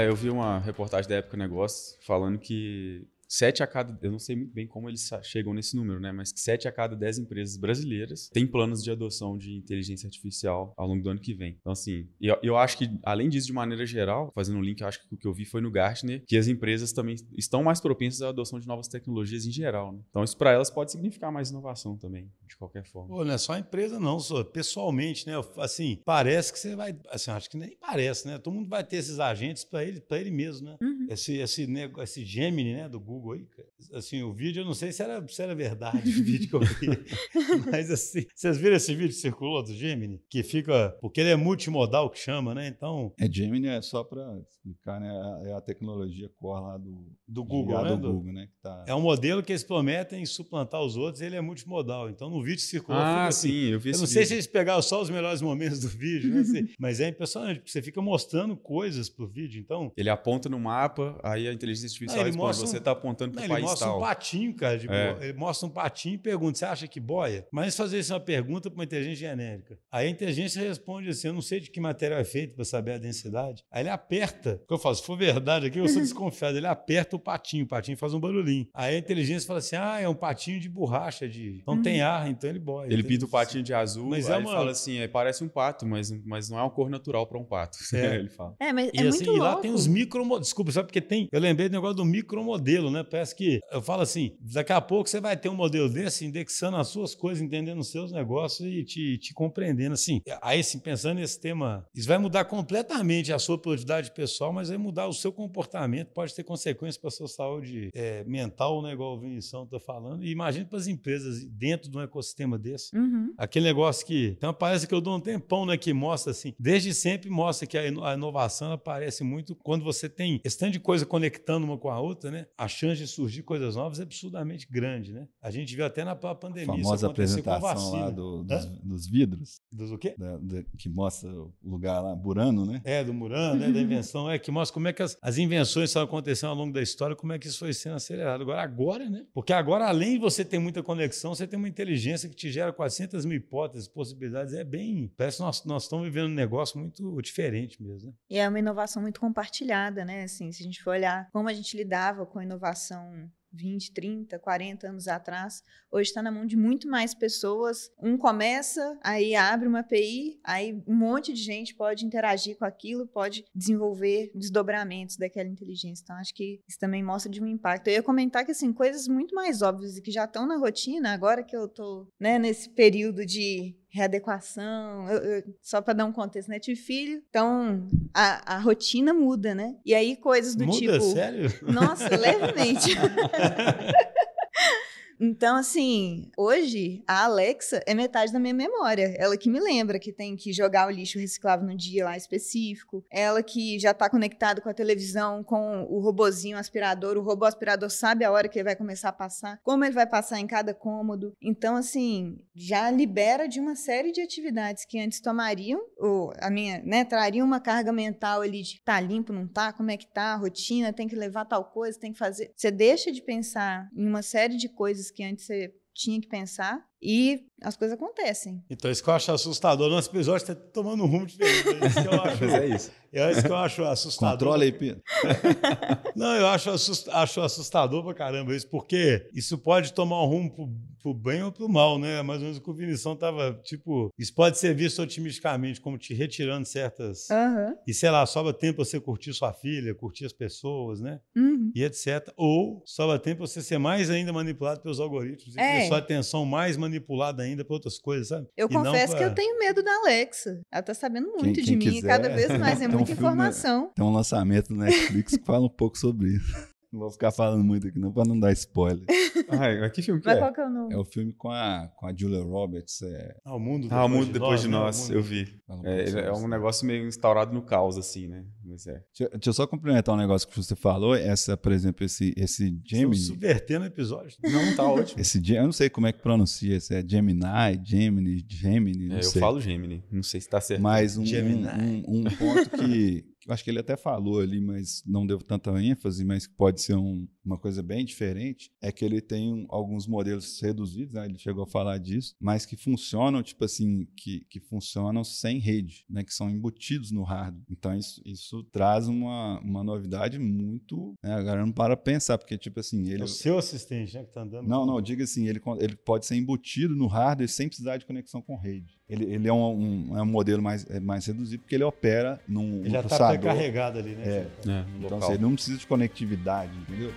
É, eu vi uma reportagem da Época Negócio falando que sete a cada, eu não sei muito bem como eles chegam nesse número, né? Mas que sete a cada dez empresas brasileiras têm planos de adoção de inteligência artificial ao longo do ano que vem. Então, assim, eu, eu acho que, além disso, de maneira geral, fazendo um link, acho que o que eu vi foi no Gartner, que as empresas também estão mais propensas à adoção de novas tecnologias em geral, né? Então, isso para elas pode significar mais inovação também, de qualquer forma. Pô, não é só a empresa, não, só pessoalmente, né? Assim, parece que você vai. Assim, acho que nem parece, né? Todo mundo vai ter esses agentes para ele, ele mesmo, né? Uhum. Esse, esse, esse Gemini, né, do Google aí, cara. Assim, o vídeo, eu não sei se era, se era verdade o vídeo que eu vi. mas assim, vocês viram esse vídeo que circulou do Gemini? Que fica. Porque ele é multimodal que chama, né? Então. É, Gemini é só para explicar, né? É a tecnologia core lá do, do Google, né? Do Google, né? Tá... É um modelo que eles prometem suplantar os outros, ele é multimodal. Então, no vídeo circulou. Ah, assim, sim, eu vi Eu não sei se eles pegaram só os melhores momentos do vídeo, né? Assim, mas é impressionante, porque você fica mostrando coisas pro vídeo, então. Ele aponta no mapa, aí a inteligência artificial ah, responde, você está apontando para o país Ele mostra tal. um patinho, cara. Tipo, é. Ele mostra um patinho e pergunta: você acha que boia? Mas fazer isso uma pergunta para uma inteligência genérica. Aí a inteligência responde assim: eu não sei de que material é feito para saber a densidade. Aí ele aperta. O que eu falo? Se for verdade aqui, eu sou desconfiado. Ele aperta o patinho, o patinho faz um barulhinho. Aí a inteligência fala assim: ah, é um patinho de borracha, de. Não tem uhum. ar, então ele boia. Ele pinta o patinho de azul, mas é uma... ele fala assim: é, parece um pato, mas, mas não é uma cor natural para um pato. É. ele fala. É, mas e, é assim, muito e lá tem os micro. Desculpa, sabe porque tem. Eu lembrei do negócio do micromodelo, né? Parece que eu falo assim: daqui a pouco você vai ter um modelo desse indexando as suas coisas, entendendo os seus negócios e te, te compreendendo. Assim, aí, assim, pensando nesse tema, isso vai mudar completamente a sua produtividade pessoal, mas vai mudar o seu comportamento, pode ter consequências para a sua saúde é, mental, né, igual o Vinição está falando. E imagine para as empresas dentro de um ecossistema desse. Uhum. Aquele negócio que uma palestra que eu dou um tempão, né, que mostra assim, desde sempre mostra que a inovação aparece muito quando você tem esse tanto de coisa conectando uma com a outra, né? A chance de surgir coisas novas é absurdamente grande, né? A gente viu até na pandemia. A famosa apresentação lá do, dos, dos, vidros. Dos o quê? Da, da, que mostra o lugar lá, Burano, né? É, do Murano, né? da invenção, é, que mostra como é que as, as invenções estão acontecendo ao longo da história, como é que isso foi sendo acelerado. Agora, agora, né? Porque agora, além de você ter muita conexão, você tem uma inteligência que te gera 400 mil hipóteses, possibilidades. É bem. Parece que nós, nós estamos vivendo um negócio muito diferente mesmo. Né? E é uma inovação muito compartilhada, né? Assim, se a gente for olhar como a gente lidava com a inovação 20, 30, 40 anos atrás, hoje está na mão de muito mais pessoas. Um começa, aí abre uma API, aí um monte de gente pode interagir com aquilo, pode desenvolver desdobramentos daquela inteligência. Então, acho que isso também mostra de um impacto. Eu ia comentar que, assim, coisas muito mais óbvias e que já estão na rotina, agora que eu estou né, nesse período de readequação, eu, eu, só para dar um contexto, né? Tive filho, então a, a rotina muda, né? E aí coisas do muda, tipo. Sério? Nossa, levemente. Então, assim, hoje a Alexa é metade da minha memória. Ela que me lembra que tem que jogar o lixo reciclável no dia lá específico. Ela que já está conectada com a televisão, com o robozinho aspirador. O robô aspirador sabe a hora que ele vai começar a passar, como ele vai passar em cada cômodo. Então, assim, já libera de uma série de atividades que antes tomariam, ou a minha, né, trariam uma carga mental ali de tá limpo, não tá, como é que tá, rotina, tem que levar tal coisa, tem que fazer. Você deixa de pensar em uma série de coisas que antes você tinha que pensar e as coisas acontecem. Então, isso que eu acho assustador. Nosso episódio está tomando um rumo diferente. É isso que eu acho, é isso. É isso que eu acho assustador. Controla aí, Pedro. Não, eu acho, assust, acho assustador pra caramba isso, porque isso pode tomar um rumo pro, pro bem ou pro mal, né? Mais ou menos o que o Vinição tava, tipo, isso pode ser visto otimisticamente como te retirando certas... Uhum. E, sei lá, sobra tempo você curtir sua filha, curtir as pessoas, né? Uhum. E etc. Ou sobra tempo você ser mais ainda manipulado pelos algoritmos e é. ter sua atenção mais manipulada ainda pra outras coisas, sabe? Eu e confesso pra... que eu tenho medo da Alexa. Ela tá sabendo muito Quem- de quem mim quiser, cada vez mais. É tem um muita filme- informação. Tem um lançamento no Netflix que fala um pouco sobre isso. Não vou ficar falando muito aqui, não, pra não dar spoiler. Ai, mas que filme que Mas é? qual que é o nome? É o filme com a, com a Julia Roberts. É, Ah, o mundo Ah, o mundo depois de né? O nós, mundo- eu vi. É, é um negócio meio instaurado no caos, assim, né? Mas é. Deixa, deixa eu só complementar um negócio que você falou. Essa, por exemplo, esse, esse Gemini. subvertendo o episódio. Não, tá ótimo. Esse, eu não sei como é que pronuncia. Se é Gemini, Gemini, Gemini. Não É, eu sei. falo Gemini, não sei se tá certo. Mas um, Gemini. um, um- ponto que, acho que ele até falou ali, mas não deu tanta ênfase, mas que pode ser um, uma coisa bem diferente, é que ele tem um, alguns modelos reduzidos, né? ele chegou a falar disso, mas que funcionam, tipo assim, que, que funcionam sem rede, né? que são embutidos no hardware. Então isso, isso traz uma, uma novidade muito. Né? Agora não para pensar, porque, tipo assim. Ele... É o seu assistente, né? Que tá andando. Não, não, diga assim, ele, ele pode ser embutido no hardware sem precisar de conexão com rede. Ele, ele é, um, um, é um modelo mais, é mais reduzido porque ele opera num. Ele já está pré-carregado ali, né? É. é então, assim, ele não precisa de conectividade, entendeu?